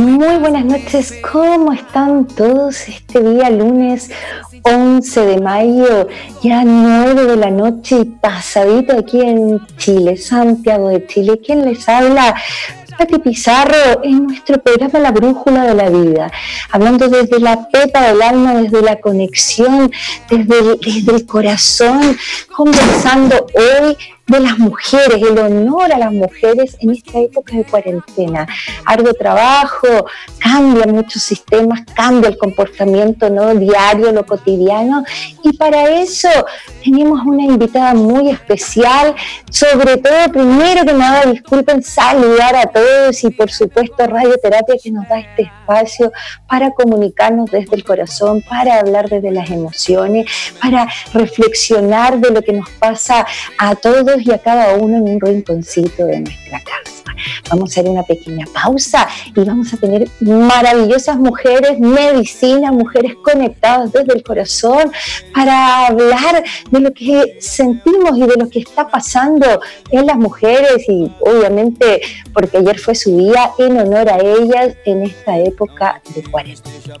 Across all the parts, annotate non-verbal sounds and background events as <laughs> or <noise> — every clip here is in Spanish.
Muy buenas noches, ¿cómo están todos este día lunes 11 de mayo, ya 9 de la noche y pasadito aquí en Chile, Santiago de Chile. ¿Quién les habla? Pati Pizarro en nuestro programa La Brújula de la Vida, hablando desde la pepa del alma, desde la conexión, desde desde el corazón, conversando hoy de las mujeres, el honor a las mujeres en esta época de cuarentena. Arduo trabajo, cambia muchos sistemas, cambia el comportamiento ¿no? diario, lo cotidiano, y para eso tenemos una invitada muy especial, sobre todo, primero que nada, disculpen saludar a todos y por supuesto Radioterapia que nos da este espacio para comunicarnos desde el corazón, para hablar desde las emociones, para reflexionar de lo que nos pasa a todos y a cada uno en un rinconcito de nuestra casa. Vamos a hacer una pequeña pausa y vamos a tener maravillosas mujeres, medicina, mujeres conectadas desde el corazón para hablar de lo que sentimos y de lo que está pasando en las mujeres y obviamente porque ayer fue su día en honor a ellas en esta época de cuarentena.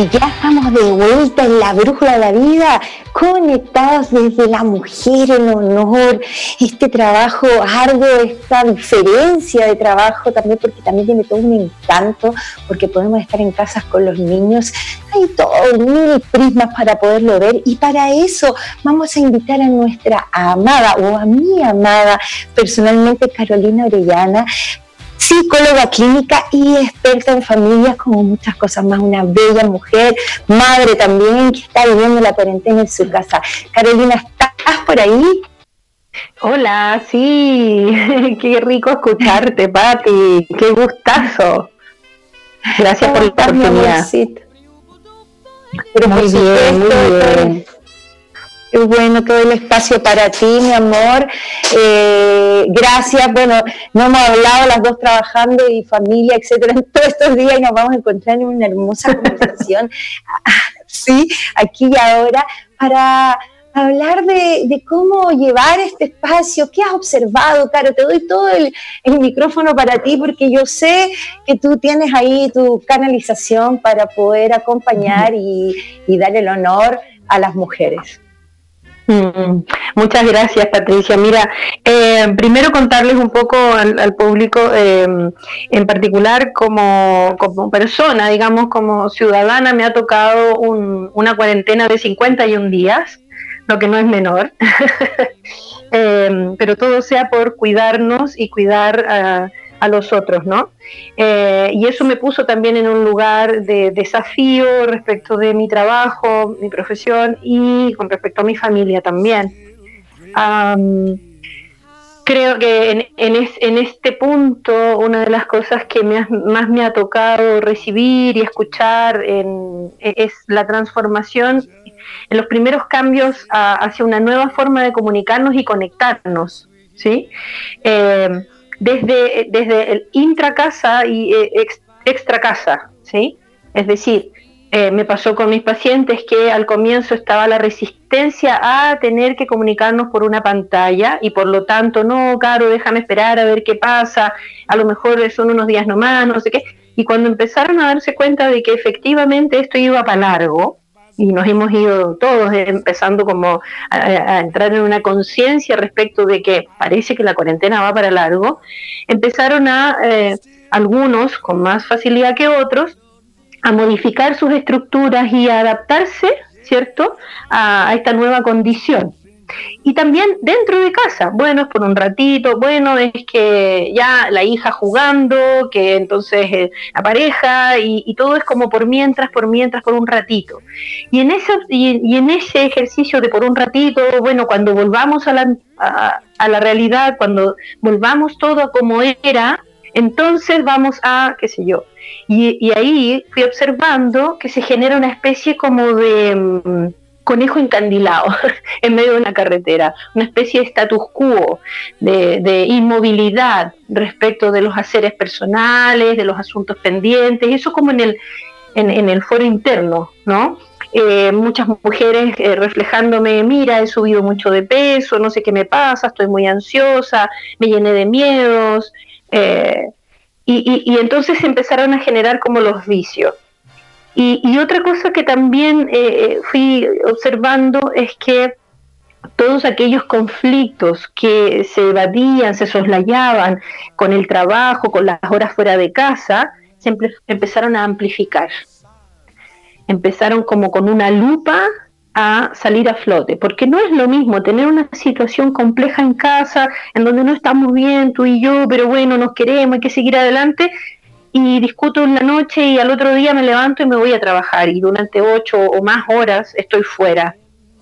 Y ya estamos de vuelta en la brújula de la vida conectados desde la mujer, el honor, este trabajo arduo, esta diferencia de trabajo también, porque también tiene todo un encanto, porque podemos estar en casas con los niños, hay todo mil prismas para poderlo ver. Y para eso vamos a invitar a nuestra amada o a mi amada personalmente Carolina Orellana psicóloga clínica y experta en familias, como muchas cosas más, una bella mujer, madre también, que está viviendo la cuarentena en su casa. Carolina, ¿estás por ahí? Hola, sí, <laughs> qué rico escucharte, Pati, qué gustazo. Gracias por la oportunidad. muy bien, muy bien. Qué bueno todo el espacio para ti, mi amor. Eh, gracias. Bueno, no hemos hablado las dos trabajando y familia, etcétera, en todos estos días y nos vamos a encontrar en una hermosa <laughs> conversación, sí, aquí y ahora, para hablar de, cómo llevar este espacio. ¿Qué has observado, Caro? Te doy todo el, micrófono para ti porque yo sé que tú tienes ahí tu canalización para poder acompañar y, y dar el honor a las mujeres. Mm, muchas gracias, Patricia. Mira, eh, primero contarles un poco al, público, em, en particular como, persona, digamos, como ciudadana, me ha tocado una cuarentena de 51 días, lo que no es menor, <laughs> em, pero todo sea por cuidarnos y cuidar a a los otros, ¿no? Eh, y eso me puso también en un lugar de desafío respecto de mi trabajo, mi profesión y con respecto a mi familia también. creo que en, este punto una de las cosas que más me ha tocado recibir y escuchar es la transformación en los primeros cambios hacia una nueva forma de comunicarnos y conectarnos, ¿sí? Eh, desde, desde el intracasa y eh, extra casa, ¿sí? Es decir, eh, me pasó con mis pacientes que al comienzo estaba la resistencia a tener que comunicarnos por una pantalla y por lo tanto, no, Caro, déjame esperar a ver qué pasa, a lo mejor son unos días nomás, no sé qué. Y cuando empezaron a darse cuenta de que efectivamente esto iba para largo, y nos hemos ido todos empezando como a, entrar en una conciencia respecto de que parece que la cuarentena va para largo, empezaron a eh, algunos con más facilidad que otros a modificar sus estructuras y a adaptarse, ¿cierto?, a esta nueva condición. Y también dentro de casa, bueno, es por un ratito, bueno, es que ya la hija jugando, que entonces eh, la pareja, y, todo es como por mientras, por mientras, por un ratito. Y en, ese, y, en ese ejercicio de por un ratito, bueno, cuando volvamos a la, a, la realidad, cuando volvamos todo como era, entonces vamos a, qué sé yo. Y, y ahí fui observando que se genera una especie como de mm, conejo encandilado <laughs> en medio de una carretera, una especie de status quo, de, inmovilidad respecto de los haceres personales, de los asuntos pendientes, eso como en el, en, el foro interno, ¿no? Eh, muchas mujeres eh, reflejándome, mira, he subido mucho de peso, no sé qué me pasa, estoy muy ansiosa, me llené de miedos, eh, y, y entonces empezaron a generar como los vicios. Y, otra cosa que también eh, eh, fui observando es que todos aquellos conflictos que se evadían, se soslayaban con el trabajo, con las horas fuera de casa, se empezaron a amplificar. Empezaron como con una lupa a salir a flote, porque no es lo mismo tener una situación compleja en casa, en donde no estamos bien tú y yo, pero bueno, nos queremos, hay que seguir adelante, y discuto en la noche y al otro día me levanto y me voy a trabajar y durante ocho o más horas estoy fuera.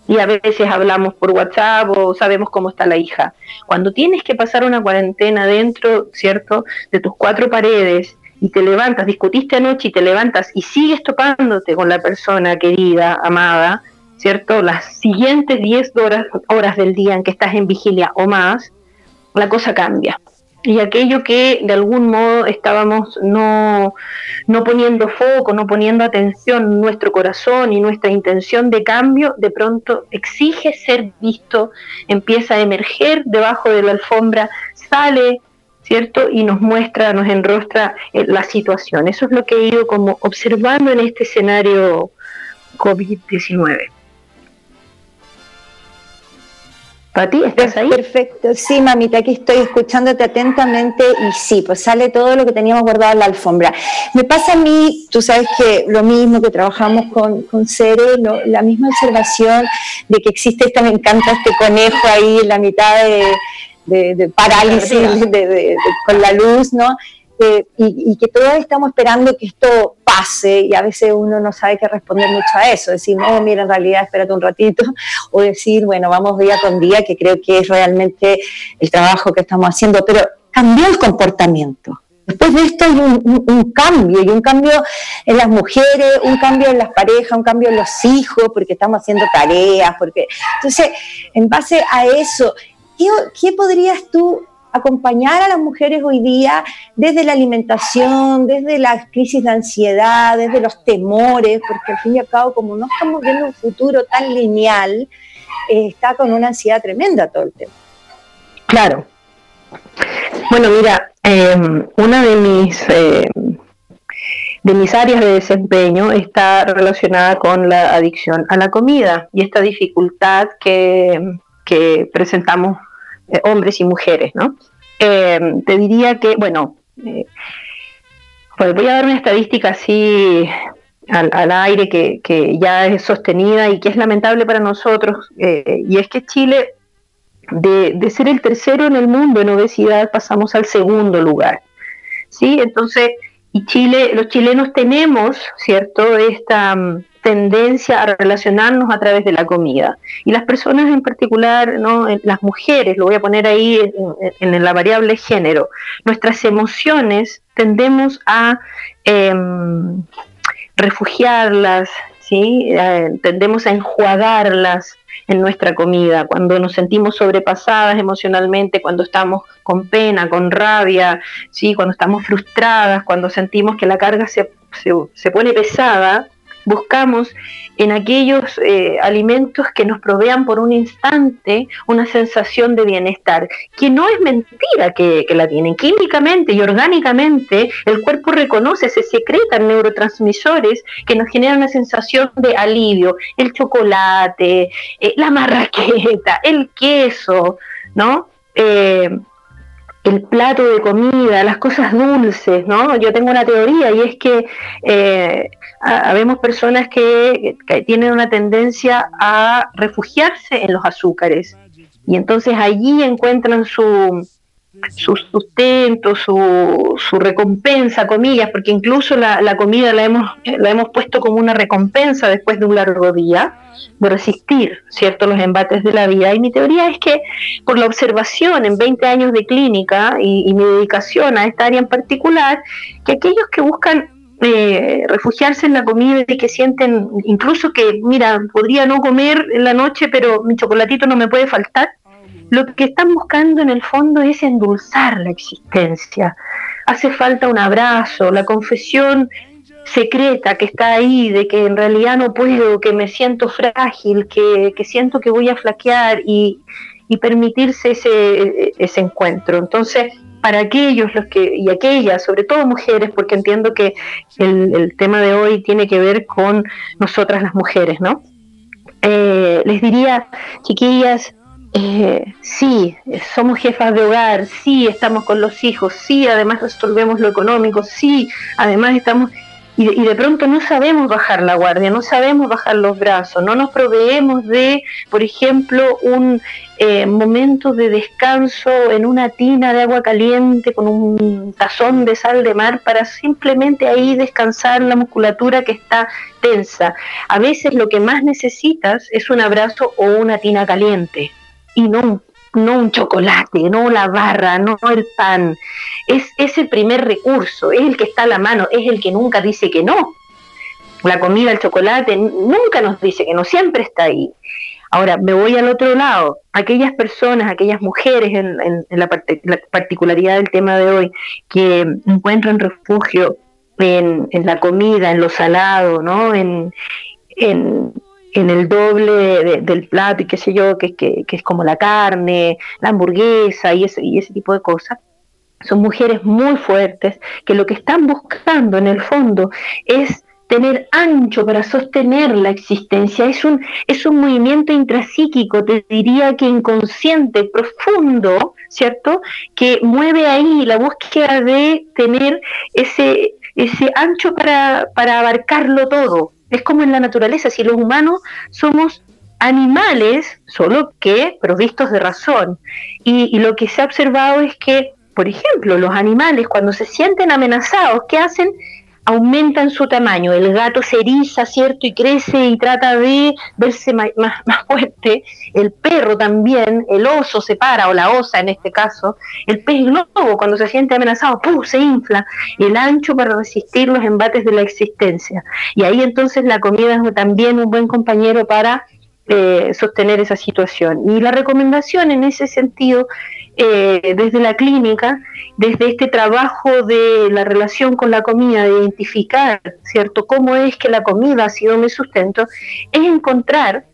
Y a veces hablamos por WhatsApp o sabemos cómo está la hija. Cuando tienes que pasar una cuarentena dentro, ¿cierto?, de tus cuatro paredes y te levantas, discutiste anoche y te levantas y sigues topándote con la persona querida, amada, ¿cierto? Las siguientes diez horas, horas del día en que estás en vigilia o más, la cosa cambia y aquello que de algún modo estábamos no, no poniendo foco, no poniendo atención en nuestro corazón y nuestra intención de cambio, de pronto exige ser visto, empieza a emerger debajo de la alfombra, sale, ¿cierto? Y nos muestra, nos enrostra eh, la situación. Eso es lo que he ido como observando en este escenario COVID-19. Pati, ¿estás ahí? Perfecto, sí, mamita, aquí estoy escuchándote atentamente y sí, pues sale todo lo que teníamos guardado en la alfombra. Me pasa a mí, tú sabes que lo mismo que trabajamos con, con Cere, la misma observación de que existe esta, me encanta este conejo ahí en la mitad de, parálisis con la luz, ¿no? Y, que todos estamos esperando que esto pase y a veces uno no sabe qué responder mucho a eso, decir, no, mira, en realidad espérate un ratito, <laughs> o decir, bueno, vamos día con día, que creo que es realmente el trabajo que estamos haciendo, pero cambió el comportamiento. Después de esto hay un, cambio, y un cambio en las mujeres, un cambio en las parejas, un cambio en los hijos, porque estamos haciendo tareas, porque... Entonces, en base a eso, ¿qué, qué podrías tú acompañar a las mujeres hoy día desde la alimentación, desde la crisis de ansiedad, desde los temores, porque al fin y al cabo, como no estamos viendo un futuro tan lineal, eh, está con una ansiedad tremenda todo el tema. Claro. Bueno, mira, em, una de mis eh, de mis áreas de desempeño está relacionada con la adicción a la comida y esta dificultad que, que presentamos eh, hombres y mujeres, ¿no? Eh, te diría que, bueno, eh, pues voy a dar una estadística así al, aire que, ya es sostenida y que es lamentable para nosotros, y es que Chile, de, de, ser el tercero en el mundo en obesidad, pasamos al segundo lugar. ¿sí? Entonces, y Chile, los chilenos tenemos, ¿cierto?, esta mm, tendencia a relacionarnos a través de la comida. Y las personas en particular, ¿no? las mujeres, lo voy a poner ahí en, la variable género, nuestras emociones tendemos a em, refugiarlas, ¿sí? Eh, tendemos a enjuagarlas en nuestra comida, cuando nos sentimos sobrepasadas emocionalmente, cuando estamos con pena, con rabia, ¿sí? cuando estamos frustradas, cuando sentimos que la carga se, se, se pone pesada, buscamos en aquellos eh, alimentos que nos provean por un instante una sensación de bienestar, que no es mentira que, la tienen. Químicamente y orgánicamente el cuerpo reconoce, se secretan neurotransmisores que nos generan una sensación de alivio. El chocolate, eh, la marraqueta, el queso, ¿no? Eh, el plato de comida, las cosas dulces, ¿no? Yo tengo una teoría y es que eh, habemos personas que, tienen una tendencia a refugiarse en los azúcares y entonces allí encuentran su, su sustento, su, recompensa, comillas, porque incluso la, la, comida la hemos, la hemos puesto como una recompensa después de un largo día de resistir cierto los embates de la vida. Y mi teoría es que por la observación en 20 años de clínica y, mi dedicación a esta área en particular, que aquellos que buscan eh, refugiarse en la comida y que sienten incluso que, mira, podría no comer en la noche, pero mi chocolatito no me puede faltar, lo que están buscando en el fondo es endulzar la existencia. Hace falta un abrazo, la confesión secreta que está ahí, de que en realidad no puedo, que me siento frágil, que, siento que voy a flaquear y, permitirse ese, ese encuentro. Entonces, para aquellos los que, y aquellas, sobre todo mujeres, porque entiendo que el, tema de hoy tiene que ver con nosotras las mujeres, ¿no? Eh, les diría, chiquillas, eh, sí, somos jefas de hogar, sí, estamos con los hijos, sí, además resolvemos lo económico, sí, además estamos y de, pronto no sabemos bajar la guardia, no sabemos bajar los brazos, no nos proveemos de, por ejemplo, un eh, momento de descanso en una tina de agua caliente con un tazón de sal de mar para simplemente ahí descansar la musculatura que está tensa. A veces lo que más necesitas es un abrazo o una tina caliente y no un no un chocolate, no la barra, no el pan. Es, es el primer recurso, es el que está a la mano, es el que nunca dice que no. La comida, el chocolate, nunca nos dice que no, siempre está ahí. Ahora, me voy al otro lado. Aquellas personas, aquellas mujeres, en, la, particularidad del tema de hoy, que encuentran refugio en, la comida, en lo salado, ¿no? en, en el doble del plato y qué sé yo, que, que, es como la carne, la hamburguesa y ese, y ese tipo de cosas. Son mujeres muy fuertes que lo que están buscando en el fondo es tener ancho, para sostener la existencia. Es un, es un movimiento intrapsíquico, te diría que inconsciente, profundo, ¿cierto? Que mueve ahí la búsqueda de tener ese, ese ancho para, para abarcarlo todo. Es como en la naturaleza, si los humanos somos animales, solo que provistos de razón. Y, y, lo que se ha observado es que, por ejemplo, los animales cuando se sienten amenazados, ¿qué hacen? Aumentan su tamaño. El gato se eriza, ¿cierto? Y crece y trata de verse más, <laughs> más, fuerte. El perro también, el oso se para, o la osa en este caso. El pez globo, cuando se siente amenazado, ¡pum! se infla. El ancho para resistir los embates de la existencia. Y ahí entonces la comida es también un buen compañero para eh, sostener esa situación. Y la recomendación en ese sentido eh, desde la clínica, desde este trabajo de la relación con la comida, de identificar, ¿cierto?, cómo es que la comida ha sido mi sustento, es encontrar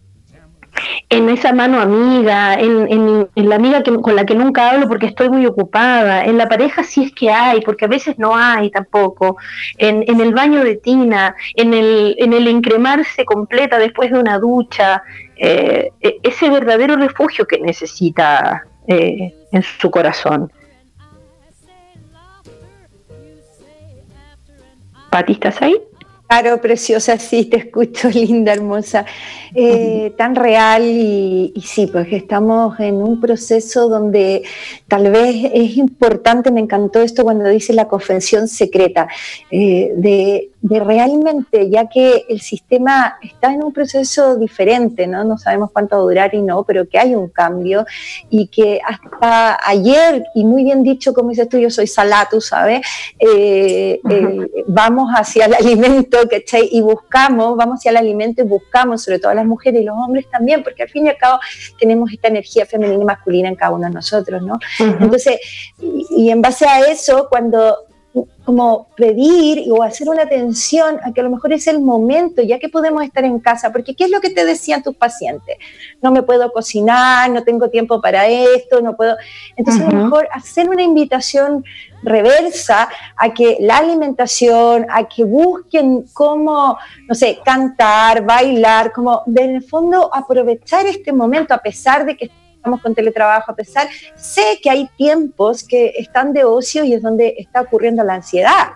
en esa mano amiga, en, la amiga con la que nunca hablo porque estoy muy ocupada, en la pareja si es que hay, porque a veces no hay tampoco, en, el baño de tina, en el, en el encremarse completa después de una ducha, eh, e, ese verdadero refugio que necesita eh, en su corazón. Pati, ¿estás ahí? Claro, preciosa, sí, te escucho, <laughs> linda, hermosa, eh, tan real y, sí, pues estamos en un proceso donde tal vez es importante, me encantó esto cuando dice la confesión secreta, eh, de, realmente, ya que el sistema está en un proceso diferente, ¿no? No sabemos cuánto va a durar y no, pero que hay un cambio y que hasta ayer, y muy bien dicho, como dices tú, yo soy salatu, ¿sabes? Eh, vamos hacia el alimento y buscamos, vamos hacia el alimento y buscamos, sobre todo las mujeres y los hombres también, porque al fin y al cabo tenemos esta energía femenina y masculina en cada uno de nosotros, ¿no? Entonces, y, en base a eso, cuando como pedir o hacer una atención a que a lo mejor es el momento, ya que podemos estar en casa, porque ¿qué es lo que te decían tus pacientes? No me puedo cocinar, no tengo tiempo para esto, no puedo. Entonces, a lo mejor hacer una invitación reversa a que la alimentación, a que busquen cómo, no sé, cantar, bailar, como en el fondo aprovechar este momento a pesar de que estamos con teletrabajo, a pesar, sé que hay tiempos que están de ocio y es donde está ocurriendo la ansiedad.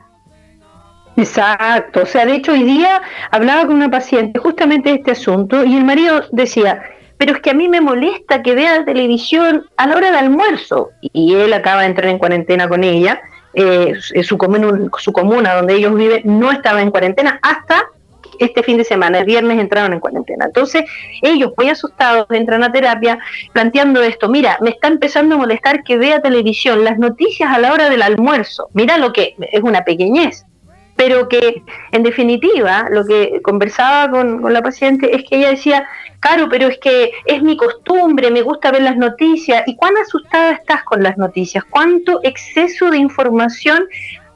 Exacto, o sea, de hecho hoy día hablaba con una paciente justamente de este asunto y el marido decía, pero es que a mí me molesta que vea televisión a la hora de almuerzo. Y él acaba de entrar en cuarentena con ella. Eh, su, comuna, su comuna donde ellos viven no estaba en cuarentena hasta este fin de semana, el viernes entraron en cuarentena. Entonces, ellos muy asustados entran a terapia planteando esto, mira, me está empezando a molestar que vea televisión, las noticias a la hora del almuerzo, mira lo que es una pequeñez, pero que en definitiva lo que conversaba con, la paciente es que ella decía, claro, pero es que es mi costumbre, me gusta ver las noticias. ¿Y cuán asustada estás con las noticias? ¿Cuánto exceso de información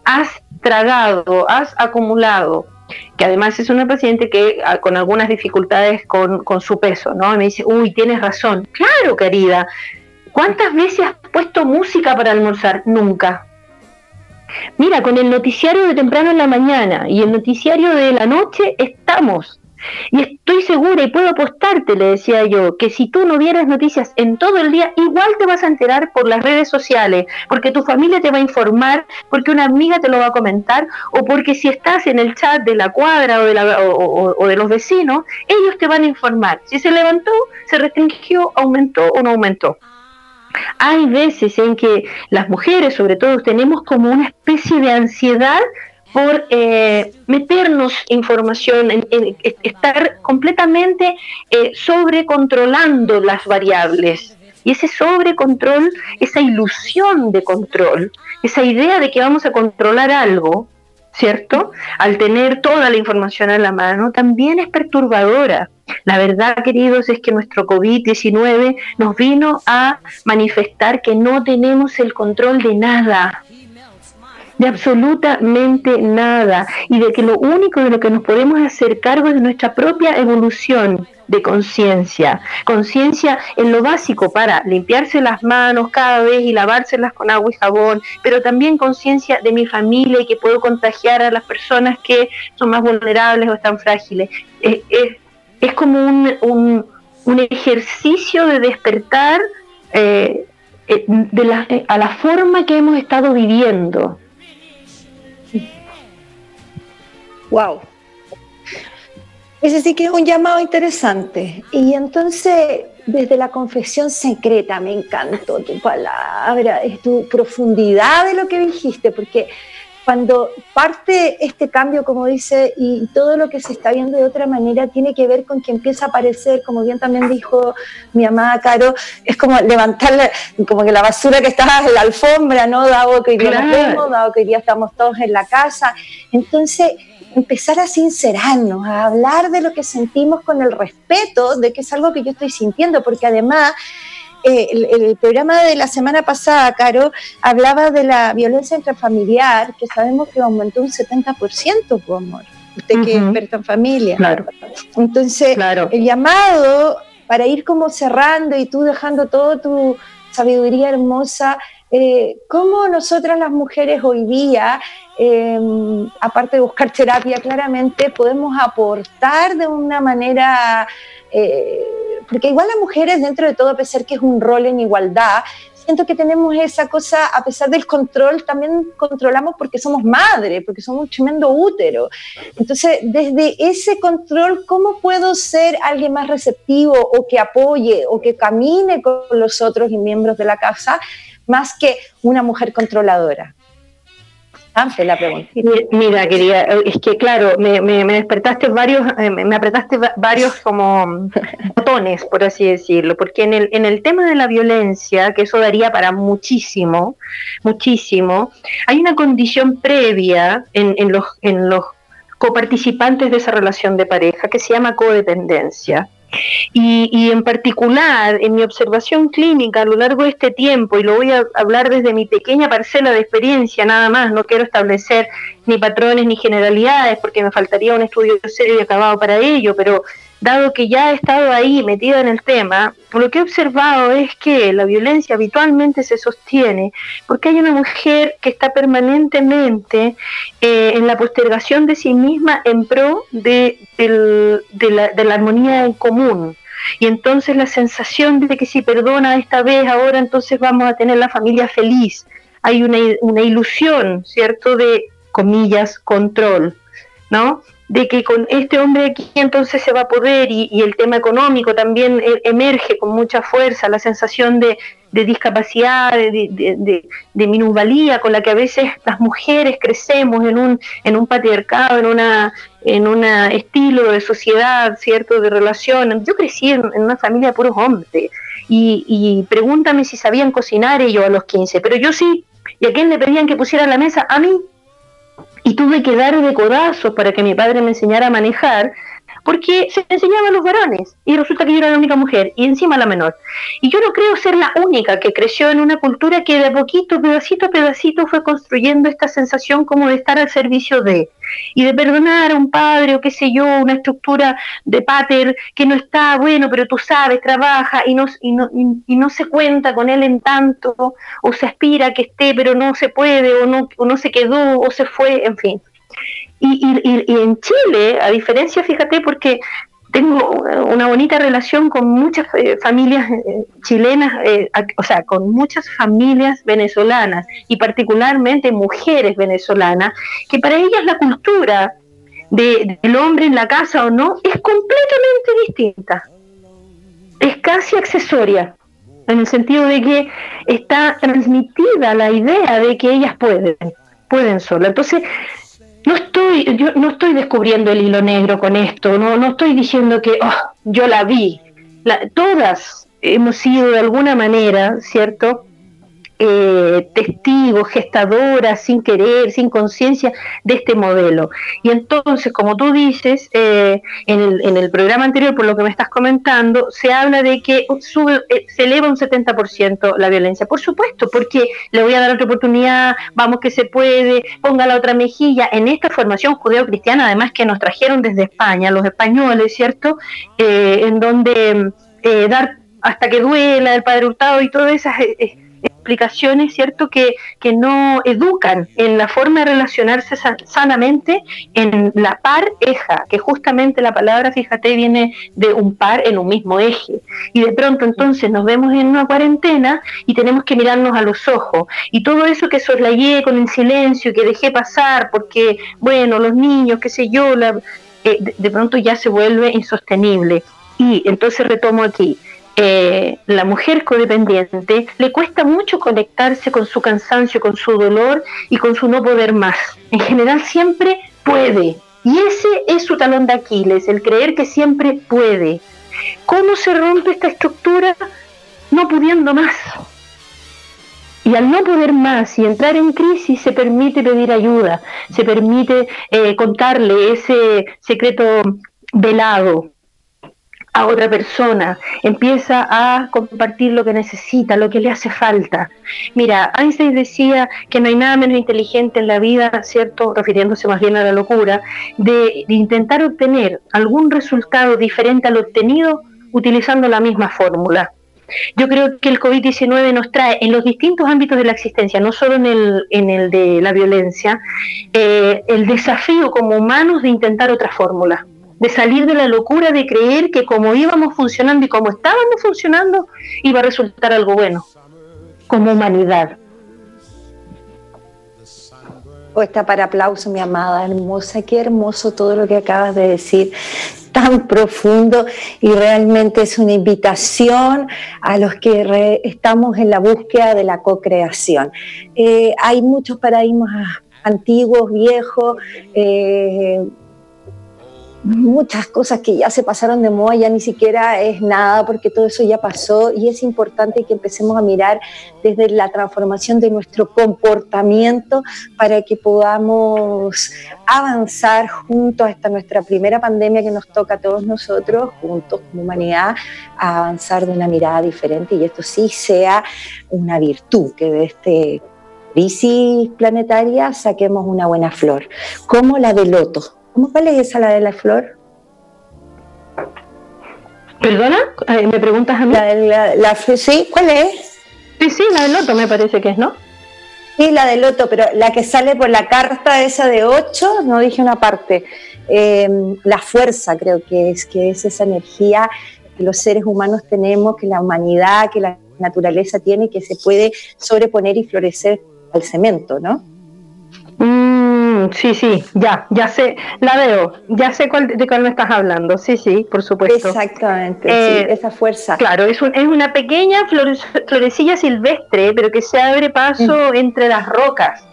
has tragado, has acumulado? Que además es una paciente que ah, con algunas dificultades con, con su peso, ¿no? Y me dice, uy, tienes razón. Claro, querida. ¿Cuántas veces has puesto música para almorzar? Nunca Mira, con el noticiario de temprano en la mañana y el noticiario de la noche estamos. Y estoy segura y puedo apostarte, le decía yo, que si tú no vieras noticias en todo el día, igual te vas a enterar por las redes sociales, porque tu familia te va a informar, porque una amiga te lo va a comentar, o porque si estás en el chat de la cuadra o de, la, o de los vecinos, ellos te van a informar. Si se levantó, se restringió, aumentó o no aumentó. Hay veces en que las mujeres, sobre todo, tenemos como una especie de ansiedad por eh, meternos información, en, estar completamente eh, sobrecontrolando las variables. Y ese sobrecontrol, esa ilusión de control, esa idea de que vamos a controlar algo, ¿cierto? Al tener toda la información a la mano, también es perturbadora. La verdad, queridos, es que nuestro COVID-19 nos vino a manifestar que no tenemos el control de nada. De absolutamente nada y de que lo único de lo que nos podemos hacer cargo es de nuestra propia evolución de conciencia, conciencia en lo básico para limpiarse las manos cada vez y lavárselas con agua y jabón, pero también conciencia de mi familia y que puedo contagiar a las personas que son más vulnerables o están frágiles. Es, como un, un, ejercicio de despertar eh, eh, de la, eh, a la forma que hemos estado viviendo. Wow. Es decir, que es un llamado interesante. Y entonces, desde la confesión secreta, me encantó tu palabra, es tu profundidad de lo que dijiste, porque cuando parte este cambio, como dice, y todo lo que se está viendo de otra manera, tiene que ver con que empieza a aparecer, como bien también dijo mi amada Caro, es como levantar, como que la basura que está en la alfombra, ¿no? Dado que hoy día nos vemos, dado que hoy día estamos todos en la casa. Entonces, empezar a sincerarnos, a hablar de lo que sentimos con el respeto de que es algo que yo estoy sintiendo, porque además eh, el, programa de la semana pasada, Caro, hablaba de la violencia intrafamiliar, que sabemos que aumentó un 70%, por amor. Usted que es experto en familia. Claro. Entonces, el llamado para ir como cerrando y tú dejando toda tu sabiduría hermosa, eh, cómo nosotras las mujeres hoy día Em, aparte de buscar terapia, claramente podemos aportar de una manera, eh, porque igual las mujeres dentro de todo, a pesar que es un rol en igualdad, siento que tenemos esa cosa, a pesar del control, también controlamos porque somos madre, porque somos un tremendo útero. Entonces, desde ese control, ¿cómo puedo ser alguien más receptivo o que apoye o que camine con los otros y miembros de la casa, más que una mujer controladora? La pregunta. Mira, querida, es que claro, me, despertaste varios, eh, me apretaste varios como <laughs> botones, por así decirlo, porque en el, en el tema de la violencia, que eso daría para muchísimo, muchísimo, hay una condición previa en, en los, en los coparticipantes de esa relación de pareja que se llama codependencia. Y, en particular, en mi observación clínica a lo largo de este tiempo, y lo voy a hablar desde mi pequeña parcela de experiencia nada más, no quiero establecer ni patrones ni generalidades porque me faltaría un estudio serio y acabado para ello, pero dado que ya he estado ahí metida en el tema, lo que he observado es que la violencia habitualmente se sostiene porque hay una mujer que está permanentemente eh, en la postergación de sí misma en pro de, la, de la armonía en común. Y entonces la sensación de que si perdona esta vez, ahora entonces vamos a tener la familia feliz. Hay una, una ilusión, ¿cierto?, de comillas, control, ¿no? De que con este hombre aquí entonces se va a poder y, el tema económico también e, emerge con mucha fuerza, la sensación de, discapacidad, de, de, minusvalía con la que a veces las mujeres crecemos en un, en un patriarcado, en una en un estilo de sociedad, ¿cierto?, de relación. Yo crecí en, una familia de puros hombres y, y pregúntame si sabían cocinar ellos a los 15, pero yo sí. ¿Y a quién le pedían que pusiera la mesa? A mí y tuve que dar de codazos para que mi padre me enseñara a manejar, porque se enseñaba a los varones y resulta que yo era la única mujer y encima la menor. Y yo no creo ser la única que creció en una cultura que de poquito, pedacito a pedacito fue construyendo esta sensación como de estar al servicio de y de perdonar a un padre o qué sé yo, una estructura de pater que no está bueno, pero tú sabes, trabaja y no, y no, y, no se cuenta con él en tanto, o se aspira a que esté, pero no se puede, o no, o no se quedó, o se fue, en fin. Y, y, en Chile, a diferencia, fíjate, porque tengo una bonita relación con muchas eh, familias eh, chilenas, eh, o sea, con muchas familias venezolanas y particularmente mujeres venezolanas, que para ellas la cultura del hombre en la casa o no es completamente distinta. Es casi accesoria, en el sentido de que está transmitida la idea de que ellas pueden, pueden solas. Entonces, no estoy, yo no estoy descubriendo el hilo negro con esto, no, no estoy diciendo que oh, yo la vi. todas hemos sido de alguna manera, ¿cierto? Eh, testigos, gestadoras, sin querer, sin conciencia de este modelo. Y entonces, como tú dices, eh, en, el, programa anterior, por lo que me estás comentando, se habla de que sube, eh, se eleva un 70% la violencia. Por supuesto, porque le voy a dar otra oportunidad, vamos que se puede, ponga la otra mejilla. En esta formación judeo-cristiana, además que nos trajeron desde España, los españoles, ¿cierto? en donde dar hasta que duela el padre Hurtado y todas esas explicaciones, ¿cierto?, que, que no educan en la forma de relacionarse sanamente en la pareja, que justamente la palabra, fíjate, viene de un par en un mismo eje. Y de pronto entonces nos vemos en una cuarentena y tenemos que mirarnos a los ojos. Y todo eso que soslayé con el silencio, que dejé pasar, porque, bueno, los niños, qué sé yo, la, eh, de pronto ya se vuelve insostenible. Y entonces retomo aquí eh, la mujer codependiente le cuesta mucho conectarse con su cansancio, con su dolor y con su no poder más. En general siempre puede. Y ese es su talón de Aquiles, el creer que siempre puede. ¿Cómo se rompe esta estructura? No pudiendo más. Y al no poder más y entrar en crisis se permite pedir ayuda, se permite eh, contarle ese secreto velado, a otra persona, empieza a compartir lo que necesita, lo que le hace falta. Mira, Einstein decía que no hay nada menos inteligente en la vida, ¿cierto? Refiriéndose más bien a la locura, de, intentar obtener algún resultado diferente al obtenido utilizando la misma fórmula. Yo creo que el COVID-19 nos trae en los distintos ámbitos de la existencia, no solo en el, de la violencia, eh, el desafío como humanos de intentar otra fórmula de salir de la locura de creer que como íbamos funcionando y como estábamos funcionando, iba a resultar algo bueno, como humanidad. Oh, está para aplauso, mi amada hermosa. Qué hermoso todo lo que acabas de decir, tan profundo y realmente es una invitación a los que estamos en la búsqueda de la co-creación. Eh, hay muchos paradigmas antiguos, viejos, eh, muchas cosas que ya se pasaron de moda, ya ni siquiera es nada porque todo eso ya pasó y es importante que empecemos a mirar desde la transformación de nuestro comportamiento para que podamos avanzar juntos hasta nuestra primera pandemia que nos toca a todos nosotros, juntos como humanidad, a avanzar de una mirada diferente y esto sí sea una virtud, que de este crisis planetaria saquemos una buena flor, como la de loto ¿Cómo cuál es esa, la de la flor? ¿Perdona? Eh, ¿Me preguntas a mí? La, la, sí, ¿cuál es? Sí, sí, la del loto me parece que es, ¿no? Sí, la del loto, pero la que sale por la carta esa de 8, no dije una parte. Em, la fuerza creo que es, que es esa energía que los seres humanos tenemos, que la humanidad, que la naturaleza tiene, que se puede sobreponer y florecer al cemento, ¿no? Mm, sí, sí, ya, ya sé, la veo, ya sé cuál, de cuál me estás hablando, sí, sí, por supuesto. Exactamente, sí, eh, esa fuerza. Claro, es, es una pequeña florecilla silvestre, pero que se abre paso mm. entre las rocas.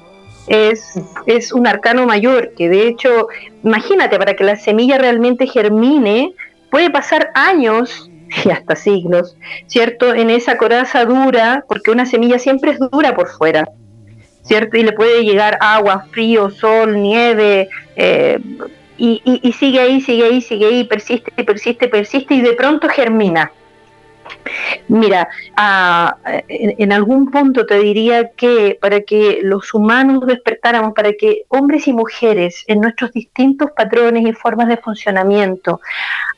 Es, es un arcano mayor, que de hecho, imagínate, para que la semilla realmente germine, puede pasar años <laughs> y hasta siglos, ¿cierto? En esa coraza dura, porque una semilla siempre es dura por fuera ¿cierto? Y le puede llegar agua, frío, sol, nieve, eh, y, sigue ahí, sigue ahí, sigue ahí, persiste, persiste, persiste, y de pronto germina. Mira, en, algún punto te diría que para que los humanos despertáramos, para que hombres y mujeres en nuestros distintos patrones y formas de funcionamiento,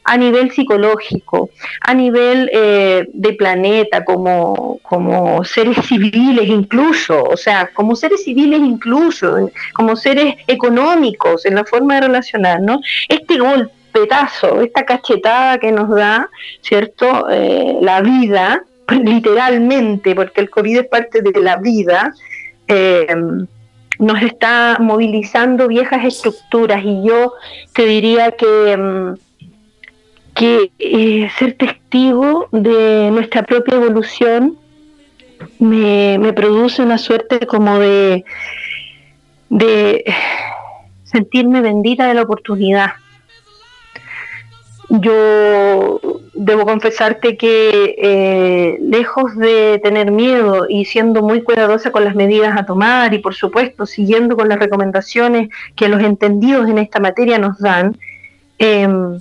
a nivel psicológico, a nivel eh, de planeta, como, como seres <laughs> civiles incluso, o sea, como seres civiles incluso, como seres económicos en la forma de relacionarnos, este golpe petazo, esta cachetada que nos da, ¿cierto? Eh, la vida, <laughs> literalmente, porque el COVID es parte de la vida, eh, nos está movilizando viejas estructuras y yo te diría que, mm, que eh, ser testigo de nuestra propia evolución me, me produce una suerte como de, de sentirme bendita de la oportunidad. Yo debo confesarte que eh, lejos de tener miedo y siendo muy cuidadosa con las medidas a tomar y por supuesto siguiendo con las recomendaciones que los entendidos en esta materia nos dan, em,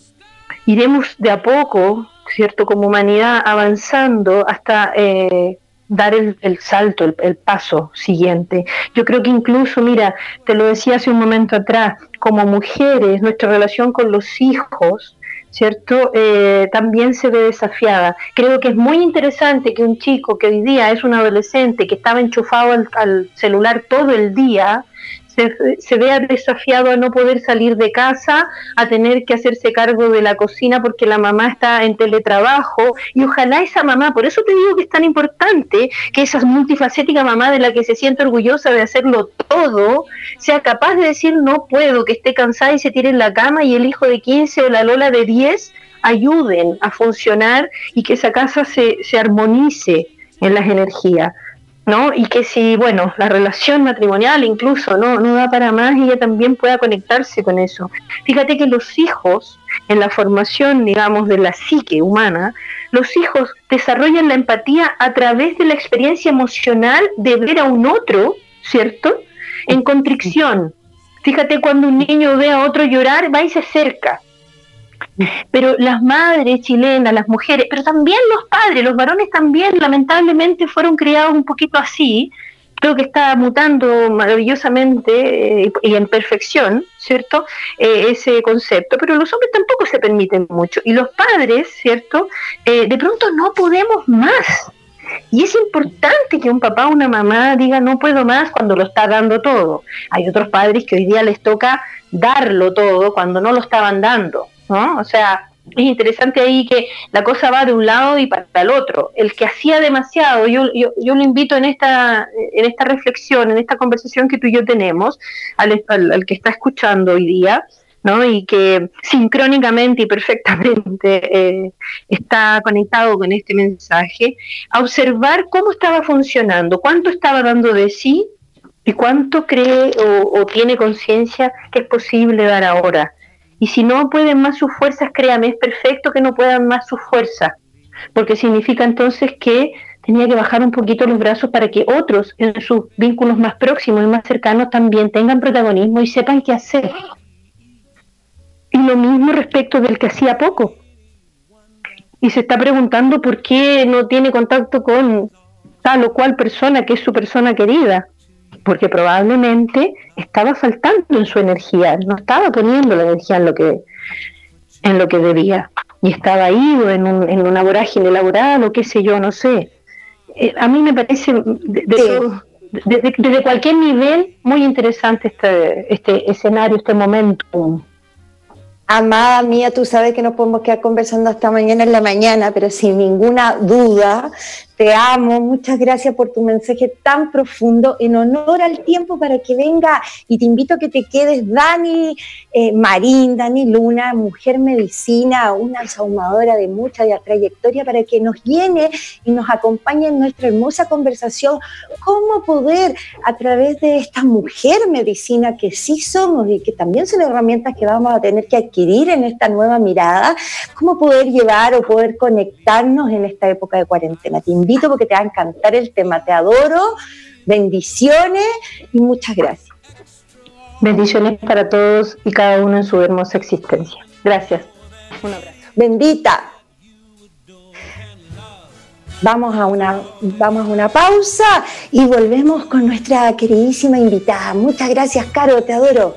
iremos de a poco, ¿cierto? Como humanidad avanzando hasta eh, dar el, salto, el, paso siguiente. Yo creo que incluso, mira, te lo decía hace un momento atrás, como mujeres, nuestra relación con los hijos, ¿cierto? Eh, también se ve desafiada. Creo que es muy interesante que un chico que hoy día es un adolescente que estaba enchufado al celular todo el día, se, vea desafiado a no poder salir de casa, a tener que hacerse cargo de la cocina porque la mamá está en teletrabajo y ojalá esa mamá, por eso te digo que es tan importante que esa multifacética mamá de la que se siente orgullosa de hacerlo todo, sea capaz de decir no puedo, que esté cansada y se tire en la cama y el hijo de 15 o la Lola de 10 ayuden a funcionar y que esa casa se, se armonice en las energías. ¿No? Y que si, bueno, la relación matrimonial incluso no, no da para más ella también pueda conectarse con eso. Fíjate que los hijos, en la formación, digamos, de la psique humana, los hijos desarrollan la empatía a través de la experiencia emocional de ver a un otro, ¿cierto? En contrición. Fíjate cuando un niño ve a otro llorar, va y se acerca. Pero las madres chilenas, las mujeres, pero también los padres, los varones también lamentablemente fueron criados un poquito así. Creo que está mutando maravillosamente eh, y en perfección, ¿cierto? Eh, ese concepto, pero los hombres tampoco se permiten mucho. Y los padres, ¿cierto? Eh, de pronto no podemos más. Y es importante que un papá o una mamá diga no puedo más cuando lo está dando todo. Hay otros padres que hoy día les toca darlo todo cuando no lo estaban dando. O sea, es interesante ahí que la cosa va de un lado y para el otro. El que hacía demasiado, yo, yo, yo lo invito en esta, en esta reflexión, en esta conversación que tú y yo tenemos, al, al, que está escuchando hoy día, ¿no? y que sincrónicamente y perfectamente eh, está conectado con este mensaje, a observar cómo estaba funcionando, cuánto estaba dando de sí y cuánto cree o tiene conciencia que es posible dar ahora y si no pueden más sus fuerzas, créame, es perfecto que no puedan más sus fuerzas, porque significa entonces que tenía que bajar un poquito los brazos para que otros en sus vínculos más próximos y más cercanos también tengan protagonismo y sepan qué hacer. Y lo mismo respecto del que hacía poco. Y se está preguntando por qué no tiene contacto con tal o cual persona que es su persona querida porque probablemente estaba faltando en su energía, no estaba poniendo la energía en lo que, en lo que debía, y estaba ahí en, un, en una vorágine laboral o qué sé yo, no sé. Eh, a mí me parece desde cualquier nivel muy interesante este, este escenario, este momento. Amada mía, tú sabes que no podemos quedar conversando hasta mañana en la mañana, pero sin ninguna duda te amo, muchas gracias por tu mensaje tan profundo, en honor al tiempo para que venga y te invito a que te quedes Dani eh, Marín, Dani Luna, mujer medicina, una saumadora de mucha trayectoria para que nos llene y nos acompañe en nuestra hermosa conversación, cómo poder a través de esta mujer medicina que sí somos y que también son herramientas que vamos a tener que adquirir en esta nueva mirada, cómo poder llevar o poder conectarnos en esta época de cuarentena. Te porque te va a encantar el tema. Te adoro, bendiciones y muchas gracias. Bendiciones para todos y cada uno en su hermosa existencia. Gracias. Un abrazo. Bendita. Vamos a una, vamos a una pausa y volvemos con nuestra queridísima invitada. Muchas gracias, Caro, te adoro.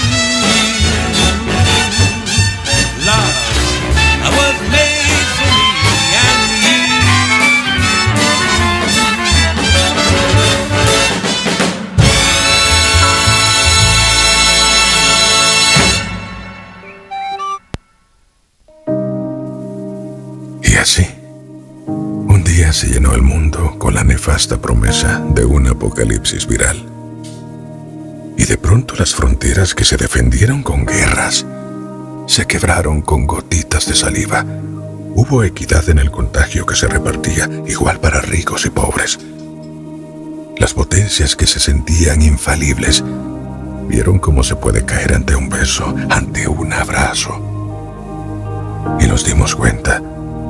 así, un día se llenó el mundo con la nefasta promesa de un apocalipsis viral. Y de pronto las fronteras que se defendieron con guerras, se quebraron con gotitas de saliva. Hubo equidad en el contagio que se repartía, igual para ricos y pobres. Las potencias que se sentían infalibles vieron cómo se puede caer ante un beso, ante un abrazo. Y nos dimos cuenta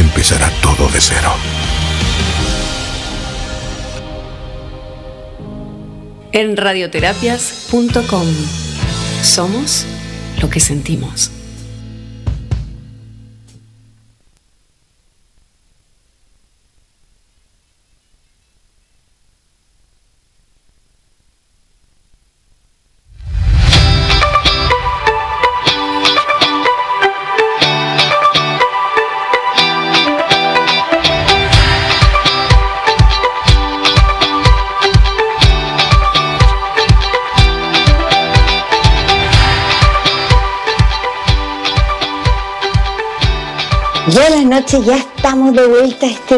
empezará todo de cero. En radioterapias.com somos lo que sentimos.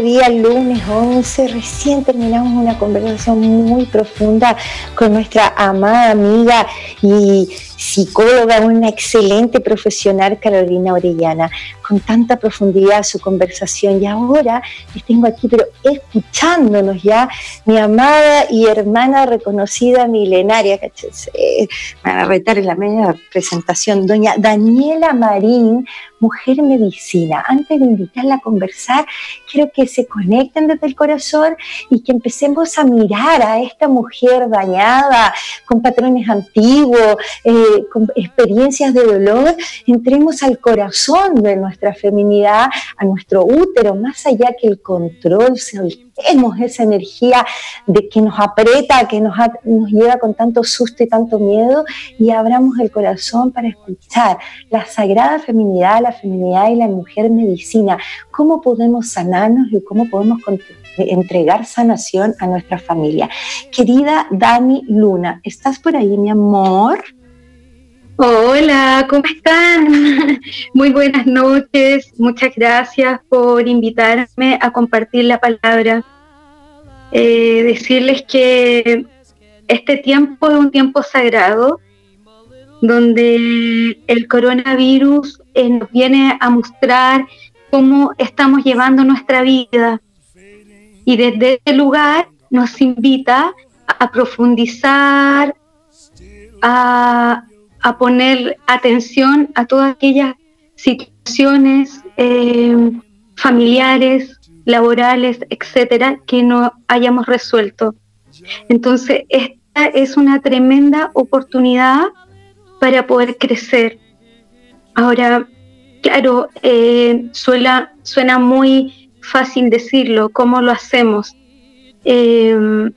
Día lunes 11. Recién terminamos una conversación muy profunda con nuestra amada amiga y psicóloga, una excelente profesional, Carolina Orellana, con tanta profundidad su conversación. Y ahora les tengo aquí, pero escuchándonos ya, mi amada y hermana reconocida milenaria, que van a retar en la media presentación, doña Daniela Marín, mujer medicina. Antes de invitarla a conversar, quiero que se conecten desde el corazón y que empecemos a mirar a esta mujer dañada, con patrones antiguos, eh, con experiencias de dolor, entremos al corazón de nuestra feminidad, a nuestro útero, más allá que el control, soltemos esa energía de que nos aprieta, que nos, nos lleva con tanto susto y tanto miedo y abramos el corazón para escuchar la sagrada feminidad, la feminidad y la mujer medicina, cómo podemos sanarnos y cómo podemos de entregar sanación a nuestra familia. Querida Dani Luna, ¿estás por ahí, mi amor? Hola, ¿cómo están? <laughs> Muy buenas noches. Muchas gracias por invitarme a compartir la palabra. Eh, decirles que este tiempo es un tiempo sagrado donde el coronavirus eh, nos viene a mostrar cómo estamos llevando nuestra vida. Y desde ese lugar nos invita a profundizar, a, poner atención a todas aquellas situaciones eh, familiares, laborales, etcétera, que no hayamos resuelto. Entonces, esta es una tremenda oportunidad para poder crecer. Ahora, claro, eh, suena, suena muy fácil decirlo, ¿cómo lo hacemos? Eh,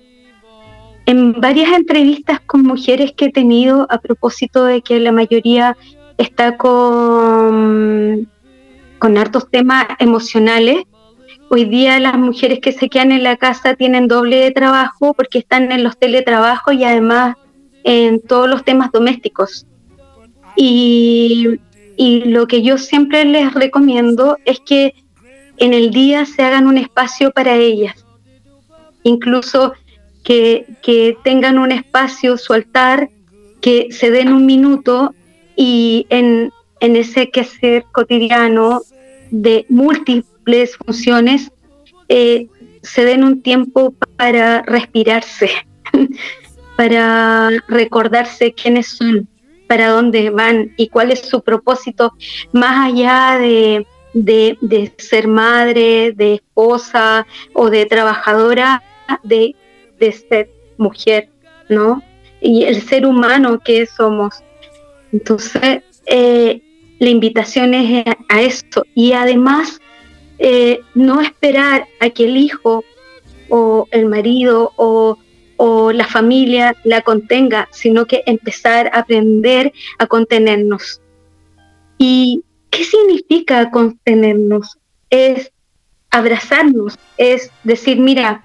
en varias entrevistas con mujeres que he tenido a propósito de que la mayoría está con, con hartos temas emocionales, hoy día las mujeres que se quedan en la casa tienen doble de trabajo porque están en los teletrabajos y además en todos los temas domésticos. Y, lo que yo siempre les recomiendo es que en el día se hagan un espacio para ellas, incluso que, tengan un espacio, su altar, que se den un minuto y en, en ese quehacer cotidiano de múltiples funciones, eh, se den un tiempo para respirarse, <laughs> para recordarse quiénes son, para dónde van y cuál es su propósito, más allá de, ser madre, de esposa o de trabajadora, de, ser mujer, ¿no? Y el ser humano que somos. Entonces, eh, la invitación es a eso. Y además, eh, no esperar a que el hijo o el marido o o la familia la contenga, sino que empezar a aprender a contenernos. ¿Y qué significa contenernos? Es abrazarnos, es decir, mira,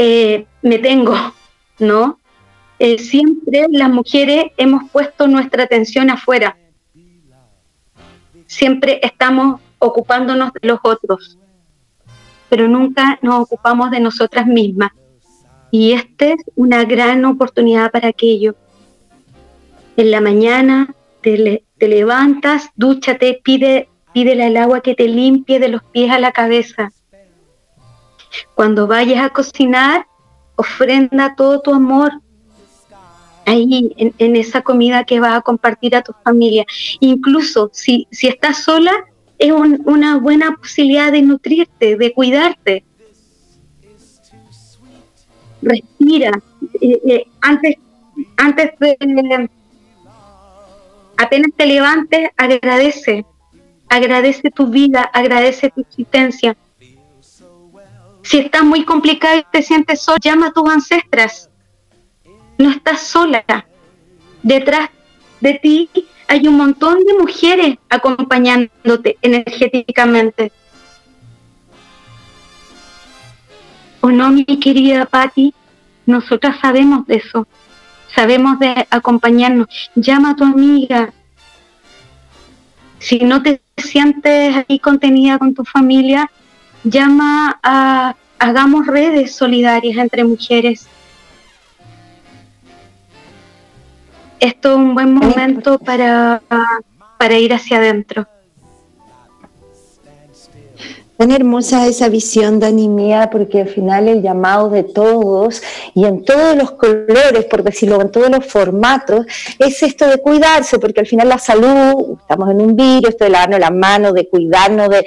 eh, me tengo, ¿no? Eh, siempre las mujeres hemos puesto nuestra atención afuera. Siempre estamos ocupándonos de los otros, pero nunca nos ocupamos de nosotras mismas. Y esta es una gran oportunidad para aquello. En la mañana te, levantas, dúchate, pide, pídele al agua que te limpie de los pies a la cabeza. Cuando vayas a cocinar, ofrenda todo tu amor ahí en, esa comida que vas a compartir a tu familia. Incluso si, si estás sola, es una buena posibilidad de nutrirte, de cuidarte respira. Eh, eh, antes, antes de apenas te levantes, agradece. Agradece tu vida, agradece tu existencia. Si estás muy complicado y te sientes sola, llama a tus ancestras. No estás sola. Detrás de ti hay un montón de mujeres acompañándote energéticamente. ¿O no, mi querida Patti? Nosotras sabemos de eso, sabemos de acompañarnos. Llama a tu amiga. Si no te sientes ahí contenida con tu familia, llama a, hagamos redes solidarias entre mujeres. Esto es un buen momento para, para ir hacia adentro. Tan hermosa esa visión, Dani mía, porque al final el llamado de todos y en todos los colores, por decirlo, en todos los formatos, es esto de cuidarse, porque al final la salud, estamos en un virus, esto de lavarnos las manos, de cuidarnos, de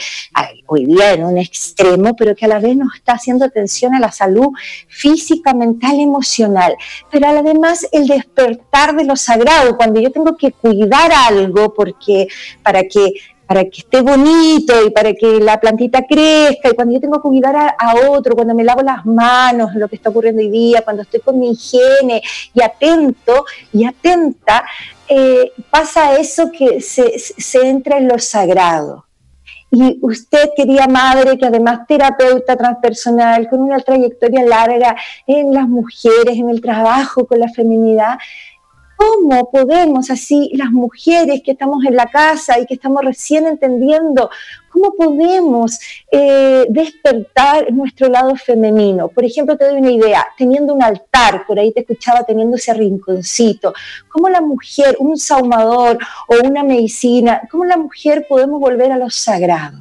hoy día en un extremo, pero que a la vez nos está haciendo atención a la salud física, mental, emocional, pero además el despertar de lo sagrado, cuando yo tengo que cuidar algo, porque para que para que esté bonito y para que la plantita crezca, y cuando yo tengo que cuidar a, otro, cuando me lavo las manos, lo que está ocurriendo hoy día, cuando estoy con mi higiene y atento y atenta, eh, pasa eso que se, se entra en lo sagrado. y usted, querida madre, que además terapeuta transpersonal, con una trayectoria larga en las mujeres, en el trabajo con la feminidad, ¿Cómo podemos así, las mujeres que estamos en la casa y que estamos recién entendiendo, cómo podemos eh, despertar nuestro lado femenino? Por ejemplo, te doy una idea, teniendo un altar, por ahí te escuchaba teniendo ese rinconcito, ¿cómo la mujer, un saumador o una medicina, cómo la mujer podemos volver a lo sagrado?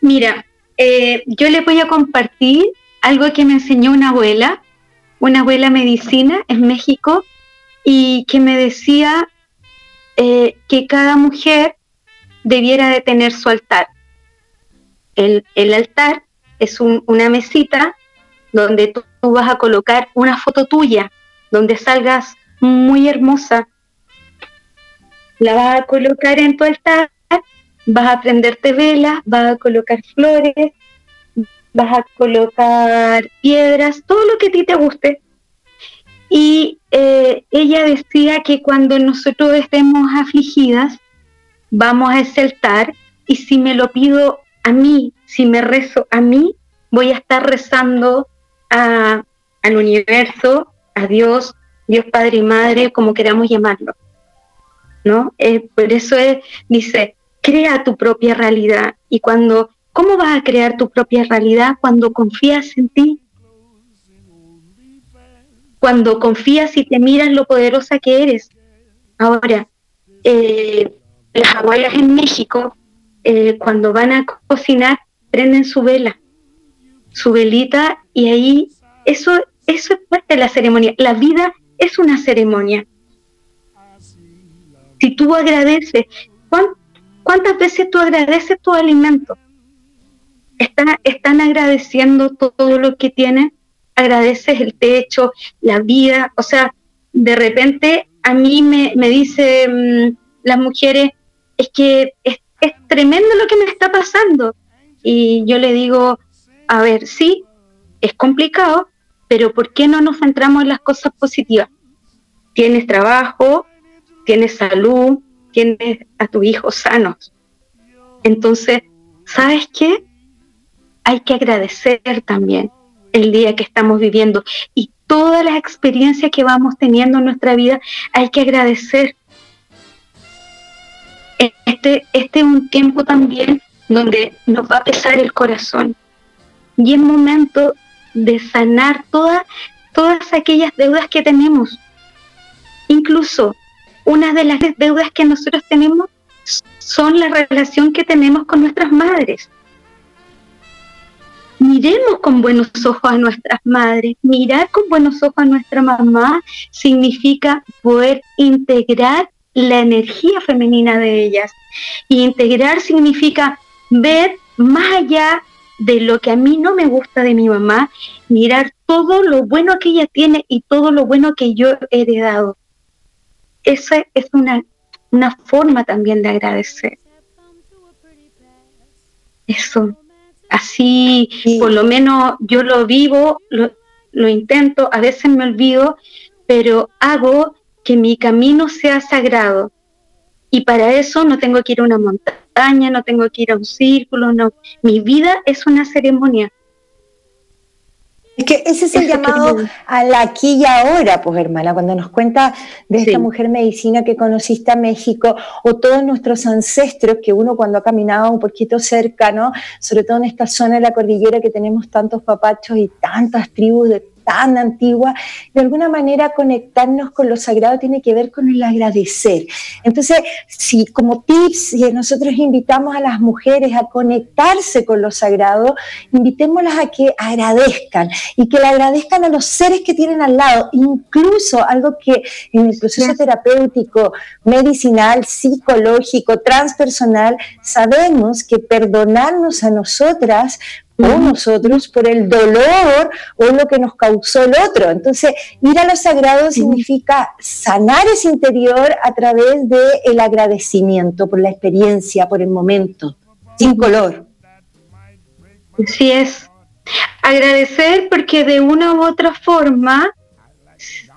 Mira, eh, yo le voy a compartir algo que me enseñó una abuela una abuela medicina en México y que me decía eh, que cada mujer debiera de tener su altar. El, altar es una mesita donde tú, vas a colocar una foto tuya, donde salgas muy hermosa. La vas a colocar en tu altar, vas a prenderte velas, vas a colocar flores, vas a colocar piedras, todo lo que a ti te guste. Y eh, ella decía que cuando nosotros estemos afligidas, vamos a exaltar y si me lo pido a mí, si me rezo a mí, voy a estar rezando a, al universo, a Dios, Dios Padre y Madre, como queramos llamarlo. ¿No? Eh, por eso dice, crea tu propia realidad. Y cuando ¿Cómo vas a crear tu propia realidad cuando confías en ti? Cuando confías y te miras lo poderosa que eres. Ahora, eh, las abuelas en México, eh, cuando van a cocinar, prenden su vela, su velita, y ahí eso, eso es parte de la ceremonia. La vida es una ceremonia. Si tú agradeces, ¿cuántas veces tú agradeces tu alimento? Están, agradeciendo todo lo que tienen, agradeces el techo, la vida, o sea, de repente a mí me, me dicen mm, las mujeres, es que es, es tremendo lo que me está pasando. Y yo le digo, a ver, sí, es complicado, pero ¿por qué no nos centramos en las cosas positivas? Tienes trabajo, tienes salud, tienes a tus hijos sanos. Entonces, ¿sabes qué? Hay que agradecer también el día que estamos viviendo y todas las experiencias que vamos teniendo en nuestra vida, hay que agradecer. Este, este es un tiempo también donde nos va a pesar el corazón y es momento de sanar todas, todas aquellas deudas que tenemos. Incluso una de las deudas que nosotros tenemos son la relación que tenemos con nuestras madres miremos con buenos ojos a nuestras madres. Mirar con buenos ojos a nuestra mamá significa poder integrar la energía femenina de ellas. Y integrar significa ver más allá de lo que a mí no me gusta de mi mamá, mirar todo lo bueno que ella tiene y todo lo bueno que yo he heredado. Esa es una, una forma también de agradecer. Eso. Así, por lo menos yo lo vivo, lo, intento, a veces me olvido, pero hago que mi camino sea sagrado. Y para eso no tengo que ir a una montaña, no tengo que ir a un círculo, no. Mi vida es una ceremonia. Es que ese es el llamado a la aquí y ahora, pues hermana, cuando nos cuenta de esta mujer medicina que conociste a México o todos nuestros ancestros que uno cuando ha caminado un poquito cerca, ¿no? Sobre todo en esta zona de la cordillera que tenemos tantos papachos y tantas tribus de tan antigua, de alguna manera conectarnos con lo sagrado tiene que ver con el agradecer. Entonces, si como tips si nosotros invitamos a las mujeres a conectarse con lo sagrado, invitémoslas a que agradezcan y que le agradezcan a los seres que tienen al lado, incluso algo que en el proceso terapéutico, medicinal, psicológico, transpersonal, sabemos que perdonarnos a nosotras o nosotros por el dolor o lo que nos causó el otro. Entonces, ir a lo sagrado significa sanar ese interior a través del el agradecimiento por la experiencia, por el momento, sin color. Así es. Agradecer porque de una u otra forma,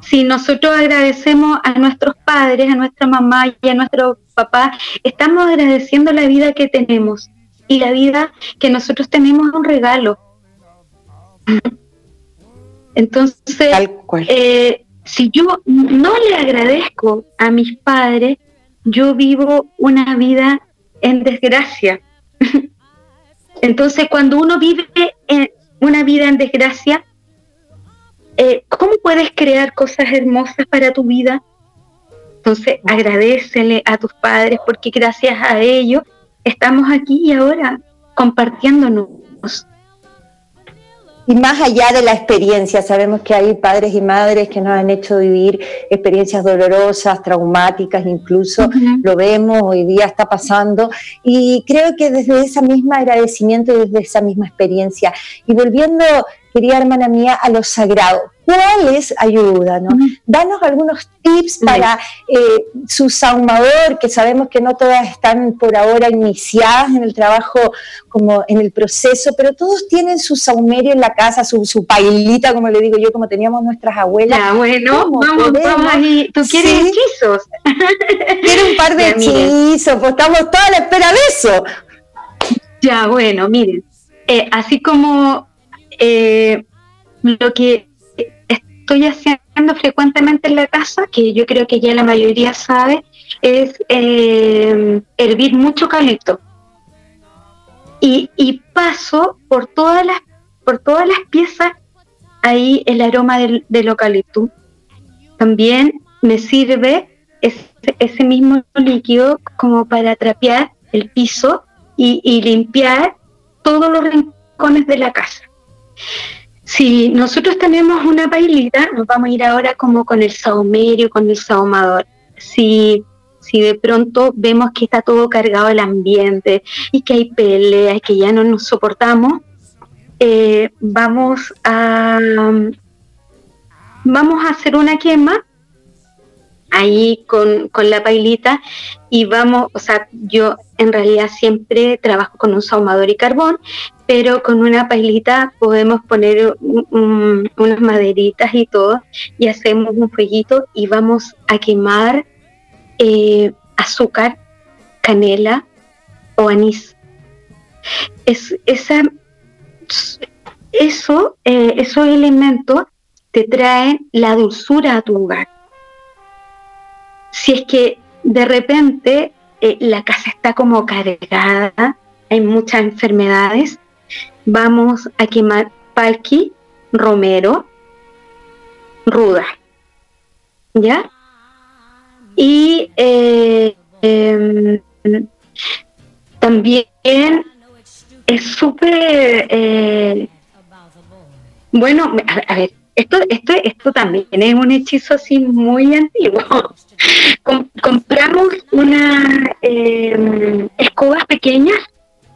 si nosotros agradecemos a nuestros padres, a nuestra mamá y a nuestro papá, estamos agradeciendo la vida que tenemos. Y la vida que nosotros tenemos es un regalo. <laughs> Entonces, eh, si yo no le agradezco a mis padres, yo vivo una vida en desgracia. <laughs> Entonces, cuando uno vive en una vida en desgracia, eh, ¿cómo puedes crear cosas hermosas para tu vida? Entonces, agradecele a tus padres porque gracias a ellos estamos aquí y ahora compartiéndonos. Y más allá de la experiencia, sabemos que hay padres y madres que nos han hecho vivir experiencias dolorosas, traumáticas, incluso lo vemos, hoy día está pasando. Y creo que desde ese mismo agradecimiento, desde esa misma experiencia, y volviendo querida hermana mía, a lo sagrado. ¿Cuál es ayuda? ¿no? Danos algunos tips para eh, su saumador, que sabemos que no todas están por ahora iniciadas en el trabajo, como en el proceso, pero todos tienen su saumerio en la casa, su, su pailita, como le digo yo, como teníamos nuestras abuelas. Ya, bueno, vamos, vamos ahí. ¿Tú quieres hechizos? <laughs> Quiero un par de <laughs> hechizos, pues estamos toda a la espera de eso. Ya, bueno, miren, eh, así como eh, lo que estoy haciendo frecuentemente en la casa, que yo creo que ya la mayoría sabe, es eh, hervir mucho eucalipto. Y, paso por todas las por todas las piezas ahí el aroma del, eucalipto. También me sirve ese, mismo líquido como para trapear el piso y limpiar todos los rincones de la casa. Si nosotros tenemos una pailita, nos vamos a ir ahora como con el saumerio, con el saumador. Si, si de pronto vemos que está todo cargado el ambiente y que hay peleas, que ya no nos soportamos, eh, vamos a vamos a hacer una quema ahí con, con, la pailita y vamos, o sea, yo en realidad siempre trabajo con un saumador y carbón, pero con una pailita podemos poner unas maderitas y todo y hacemos un fueguito y vamos a quemar eh, azúcar, canela o anís. Es, esa, eso, eh, esos elementos te traen la dulzura a tu hogar. Si es que de repente eh, la casa está como cargada, hay muchas enfermedades, vamos a quemar palqui, romero, ruda. ¿Ya? Y eh, em, también es súper... Eh, bueno, a, ver, esto, esto, esto también es un hechizo así muy antiguo. <laughs> compramos unas em, escobas pequeñas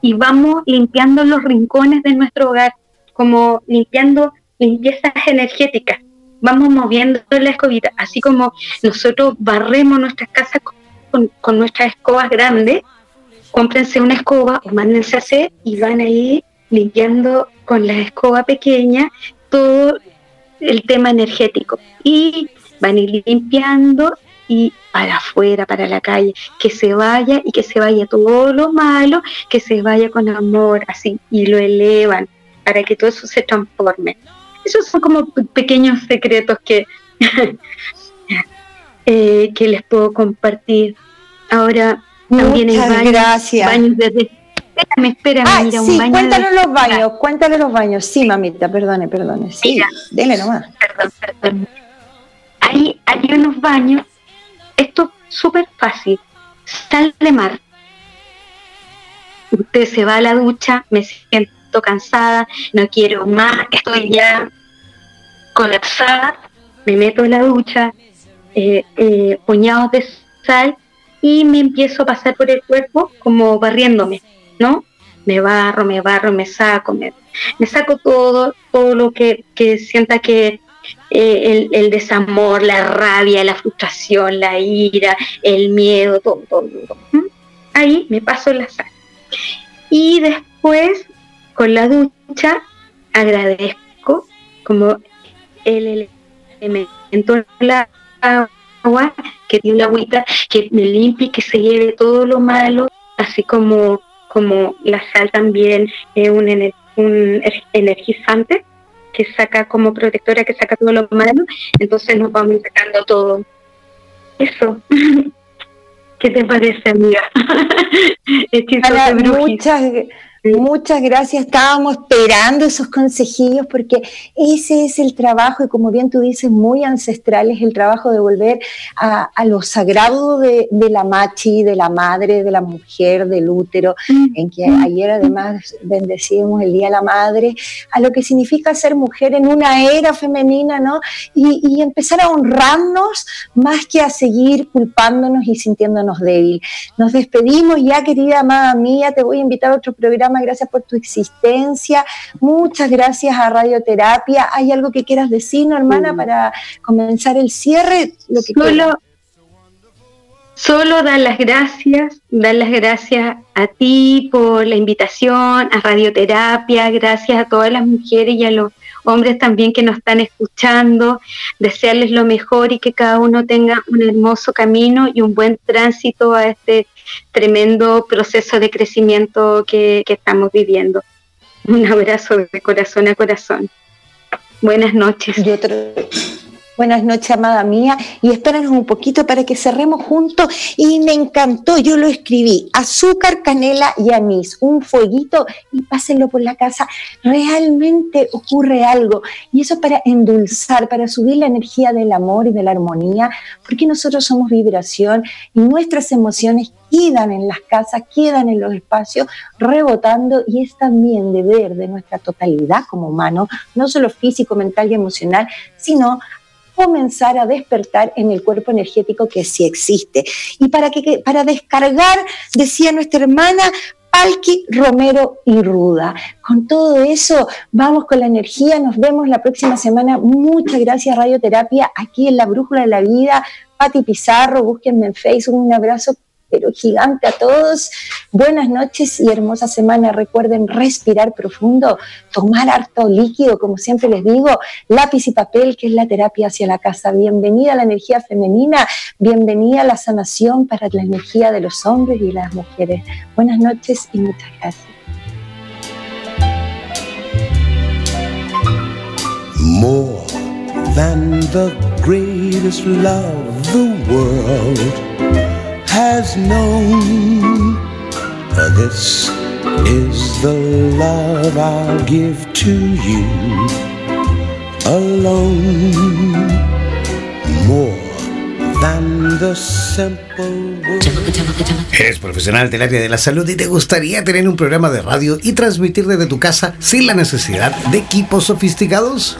y vamos limpiando los rincones de nuestro hogar, como limpiando limpiezas energéticas. Vamos moviendo la escobita, así como nosotros barremos nuestras casas con, nuestras escobas grandes, cómprense una escoba o mándense a hacer y van ahí limpiando con la escoba pequeña todo el tema energético. Y van a ir limpiando y para afuera, para la calle, que se vaya y que se vaya todo lo malo, que se vaya con amor, así, y lo elevan para que todo eso se transforme. Esos son como pequeños secretos que, <laughs> eh, que les puedo compartir. Ahora también hay baños, gracias. baños espérame, espérame, ah, mira, un baño cuéntanos los baños, cuéntanos los baños. Sí, mamita, perdone, perdone. Sí, dele nomás. Perdón, perdón. Hay, hay unos baños esto es súper fácil. Sal de mar. Usted se va a la ducha, me siento cansada, no quiero más, estoy ya colapsada, me meto en la ducha, eh, eh, puñados de sal y me empiezo a pasar por el cuerpo como barriéndome, ¿no? Me barro, me barro, me saco, me, saco todo, todo lo que, que sienta que, eh, el, desamor, la rabia, la frustración, la ira, el miedo, todo, todo, Ahí me paso la sal. Y después, con la ducha, agradezco como el elemento la agua, que tiene una agüita que me limpie, que se lleve todo lo malo, así como, como la sal también es un, un energizante que saca como protectora, que saca todo lo malo, entonces nos vamos sacando todo. Eso. <laughs> ¿Qué te parece, amiga? <laughs> muchas, Muchas gracias. Estábamos esperando esos consejillos porque ese es el trabajo y como bien tú dices, muy ancestral es el trabajo de volver a, lo sagrado de, la machi, de la madre, de la mujer, del útero, mm. en que ayer además bendecimos el Día de la Madre, a lo que significa ser mujer en una era femenina, ¿no? Y, empezar a honrarnos más que a seguir culpándonos y sintiéndonos débil. Nos despedimos ya, querida amada mía, te voy a invitar a otro programa gracias por tu existencia. Muchas gracias a Radioterapia. ¿Hay algo que quieras decir, hermana, para comenzar el cierre? Lo que solo, solo dar las gracias, dar las gracias a ti por la invitación, a Radioterapia, gracias a todas las mujeres y a los hombres también que nos están escuchando, desearles lo mejor y que cada uno tenga un hermoso camino y un buen tránsito a este tremendo proceso de crecimiento que, estamos viviendo. Un abrazo de corazón a corazón. Buenas noches. Buenas noches, amada mía, y espéranos un poquito para que cerremos juntos. Y me encantó, yo lo escribí, azúcar, canela y anís, un fueguito y pásenlo por la casa. Realmente ocurre algo, y eso para endulzar, para subir la energía del amor y de la armonía, porque nosotros somos vibración y nuestras emociones quedan en las casas, quedan en los espacios, rebotando, y es también deber de nuestra totalidad como humano, no solo físico, mental y emocional, sino comenzar a despertar en el cuerpo energético que sí existe. Y para, que, para descargar, decía nuestra hermana, Palki, Romero y Ruda. Con todo eso, vamos con la energía. Nos vemos la próxima semana. Muchas gracias, Radioterapia, aquí en la Brújula de la Vida. Pati Pizarro, búsquenme en Facebook. Un abrazo pero gigante a todos. Buenas noches y hermosa semana. Recuerden respirar profundo, tomar harto líquido, como siempre les digo, lápiz y papel, que es la terapia hacia la casa. Bienvenida a la energía femenina, bienvenida a la sanación para la energía de los hombres y las mujeres. Buenas noches y muchas gracias. More than the greatest love the world. Has known. This is the love I'll give to you alone. More than the simple Eres profesional del área de la salud y te gustaría tener un programa de radio y transmitir desde tu casa sin la necesidad de equipos sofisticados?